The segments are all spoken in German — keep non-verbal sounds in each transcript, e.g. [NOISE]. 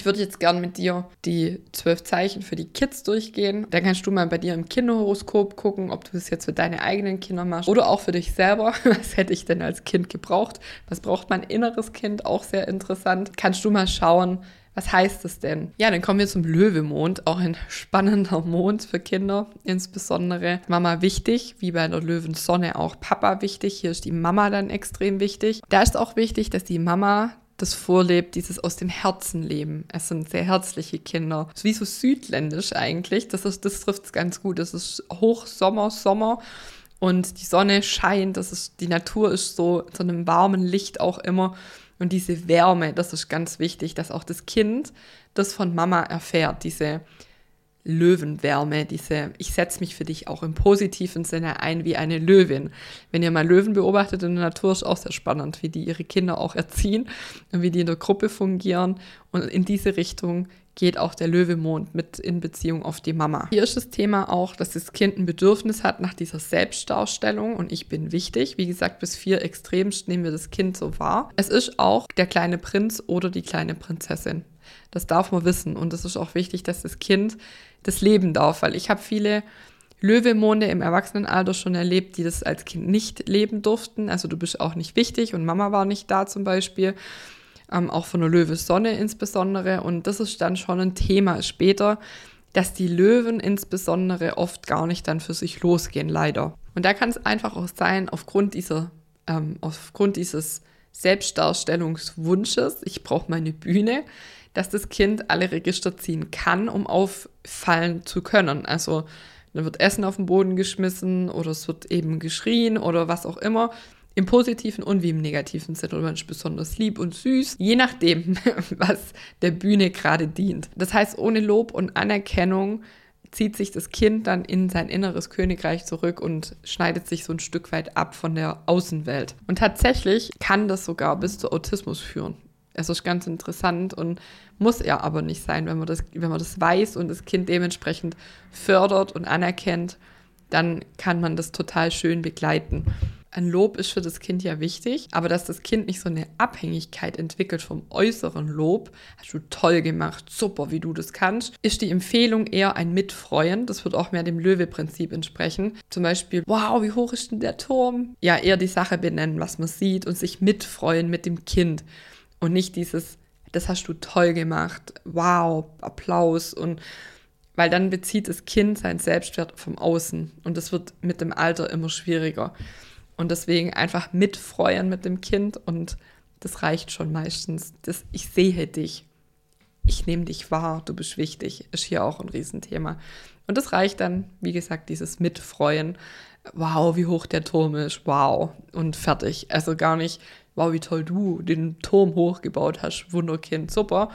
Ich würde jetzt gern mit dir die zwölf Zeichen für die Kids durchgehen. Dann kannst du mal bei dir im Kinderhoroskop gucken, ob du das jetzt für deine eigenen Kinder machst oder auch für dich selber. [LAUGHS] Was hätte ich denn als Kind gebraucht? Was braucht mein inneres Kind? Auch sehr interessant. Kannst du mal schauen, was heißt das denn? Ja, dann kommen wir zum Löwemond, auch ein spannender Mond für Kinder, insbesondere Mama wichtig, wie bei der Löwensonne auch Papa wichtig. Hier ist die Mama dann extrem wichtig. Da ist auch wichtig, dass die Mama das vorlebt, dieses aus dem Herzen leben. Es sind sehr herzliche Kinder. So wie so südländisch eigentlich. Das, ist, das trifft es ganz gut. Es ist Hochsommer, Sommer und die Sonne scheint. Das ist, die Natur ist so in so einem warmen Licht auch immer. Und diese Wärme, das ist ganz wichtig, dass auch das Kind das von Mama erfährt, diese Löwenwärme, diese, ich setze mich für dich auch im positiven Sinne ein wie eine Löwin. Wenn ihr mal Löwen beobachtet in der Natur, ist auch sehr spannend, wie die ihre Kinder auch erziehen und wie die in der Gruppe fungieren. Und in diese Richtung geht auch der Löwemond mit in Beziehung auf die Mama. Hier ist das Thema auch, dass das Kind ein Bedürfnis hat nach dieser Selbstdarstellung und ich bin wichtig. Wie gesagt, bis vier extremst nehmen wir das Kind so wahr. Es ist auch der kleine Prinz oder die kleine Prinzessin. Das darf man wissen und es ist auch wichtig, dass das Kind das leben darf, weil ich habe viele Löwemonde im Erwachsenenalter schon erlebt, die das als Kind nicht leben durften. Also du bist auch nicht wichtig und Mama war nicht da zum Beispiel ähm, auch von der Löwe Sonne insbesondere. Und das ist dann schon ein Thema später, dass die Löwen insbesondere oft gar nicht dann für sich losgehen, leider. Und da kann es einfach auch sein, aufgrund dieser, ähm, aufgrund dieses Selbstdarstellungswunsches, ich brauche meine Bühne, dass das Kind alle Register ziehen kann, um auffallen zu können. Also dann wird Essen auf den Boden geschmissen oder es wird eben geschrien oder was auch immer. Im positiven und wie im negativen Sinne oder manchmal besonders lieb und süß, je nachdem, [LAUGHS] was der Bühne gerade dient. Das heißt, ohne Lob und Anerkennung zieht sich das Kind dann in sein inneres Königreich zurück und schneidet sich so ein Stück weit ab von der Außenwelt. Und tatsächlich kann das sogar bis zu Autismus führen. Es ist ganz interessant und muss er aber nicht sein, wenn man das, wenn man das weiß und das Kind dementsprechend fördert und anerkennt, dann kann man das total schön begleiten ein Lob ist für das Kind ja wichtig, aber dass das Kind nicht so eine Abhängigkeit entwickelt vom äußeren Lob, hast du toll gemacht, super, wie du das kannst, ist die Empfehlung eher ein Mitfreuen. Das wird auch mehr dem Löwe-Prinzip entsprechen. Zum Beispiel, wow, wie hoch ist denn der Turm? Ja, eher die Sache benennen, was man sieht und sich mitfreuen mit dem Kind und nicht dieses, das hast du toll gemacht, wow, Applaus und weil dann bezieht das Kind seinen Selbstwert vom Außen und das wird mit dem Alter immer schwieriger. Und deswegen einfach mitfreuen mit dem Kind und das reicht schon meistens. Das, ich sehe dich. Ich nehme dich wahr, du bist wichtig, ist hier auch ein Riesenthema. Und das reicht dann, wie gesagt, dieses Mitfreuen. Wow, wie hoch der Turm ist, wow. Und fertig. Also gar nicht, wow, wie toll du den Turm hochgebaut hast, Wunderkind, super.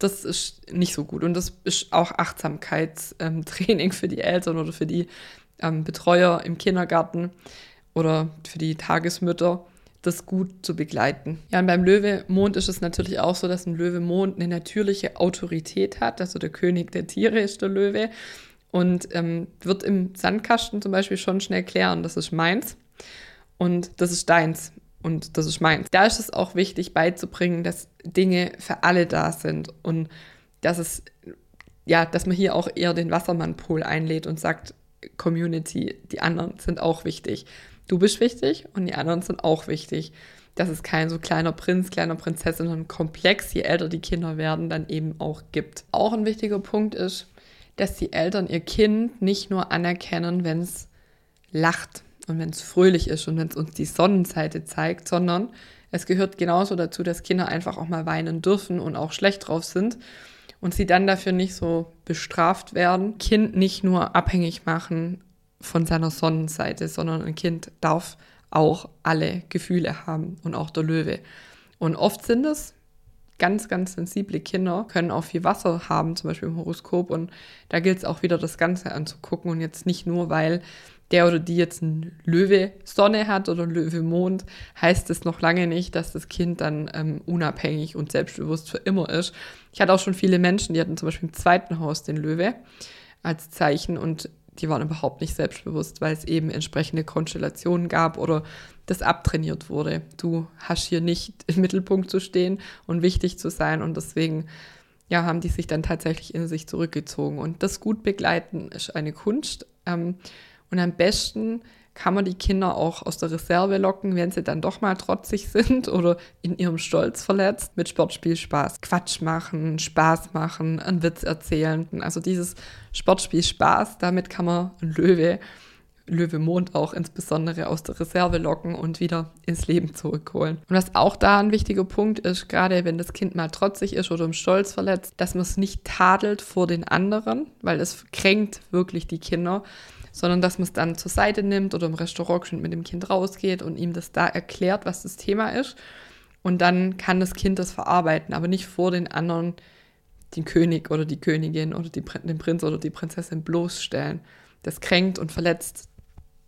Das ist nicht so gut. Und das ist auch Achtsamkeitstraining [LAUGHS] für die Eltern oder für die ähm, Betreuer im Kindergarten oder für die Tagesmütter das gut zu begleiten. Ja, und beim Löwe-Mond ist es natürlich auch so, dass ein Löwe-Mond eine natürliche Autorität hat. Also der König der Tiere ist der Löwe und ähm, wird im Sandkasten zum Beispiel schon schnell klären, das ist meins und das ist deins und das ist meins. Da ist es auch wichtig beizubringen, dass Dinge für alle da sind und dass es ja, dass man hier auch eher den Wassermann-Pool einlädt und sagt, Community, die anderen sind auch wichtig du bist wichtig und die anderen sind auch wichtig. Dass es kein so kleiner Prinz, kleiner Prinzessin, sondern Komplex, je älter die Kinder werden, dann eben auch gibt. Auch ein wichtiger Punkt ist, dass die Eltern ihr Kind nicht nur anerkennen, wenn es lacht und wenn es fröhlich ist und wenn es uns die Sonnenseite zeigt, sondern es gehört genauso dazu, dass Kinder einfach auch mal weinen dürfen und auch schlecht drauf sind und sie dann dafür nicht so bestraft werden. Kind nicht nur abhängig machen von seiner Sonnenseite, sondern ein Kind darf auch alle Gefühle haben und auch der Löwe. Und oft sind es ganz, ganz sensible Kinder, können auch viel Wasser haben, zum Beispiel im Horoskop. Und da gilt es auch wieder das Ganze anzugucken und jetzt nicht nur, weil der oder die jetzt ein Löwe Sonne hat oder Löwe Mond, heißt es noch lange nicht, dass das Kind dann ähm, unabhängig und selbstbewusst für immer ist. Ich hatte auch schon viele Menschen, die hatten zum Beispiel im zweiten Haus den Löwe als Zeichen und die waren überhaupt nicht selbstbewusst, weil es eben entsprechende Konstellationen gab oder das abtrainiert wurde. Du hast hier nicht [LAUGHS] im Mittelpunkt zu stehen und wichtig zu sein und deswegen ja, haben die sich dann tatsächlich in sich zurückgezogen. Und das gut begleiten ist eine Kunst. Ähm, und am besten kann man die Kinder auch aus der Reserve locken, wenn sie dann doch mal trotzig [LAUGHS] sind oder in ihrem Stolz verletzt. Mit Sportspiel Spaß. Quatsch machen, Spaß machen, einen Witz erzählen. Also dieses Sportspiel Spaß, damit kann man einen Löwe Löwe Mond auch insbesondere aus der Reserve locken und wieder ins Leben zurückholen. Und was auch da ein wichtiger Punkt ist, gerade wenn das Kind mal trotzig ist oder im Stolz verletzt, dass man es nicht tadelt vor den anderen, weil es kränkt wirklich die Kinder, sondern dass man es dann zur Seite nimmt oder im Restaurant mit dem Kind rausgeht und ihm das da erklärt, was das Thema ist. Und dann kann das Kind das verarbeiten, aber nicht vor den anderen den König oder die Königin oder die, den Prinz oder die Prinzessin bloßstellen. Das kränkt und verletzt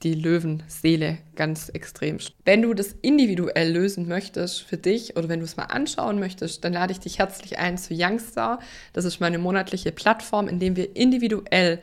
die Löwenseele ganz extrem. Wenn du das individuell lösen möchtest für dich oder wenn du es mal anschauen möchtest, dann lade ich dich herzlich ein zu Youngstar. Das ist meine monatliche Plattform, in dem wir individuell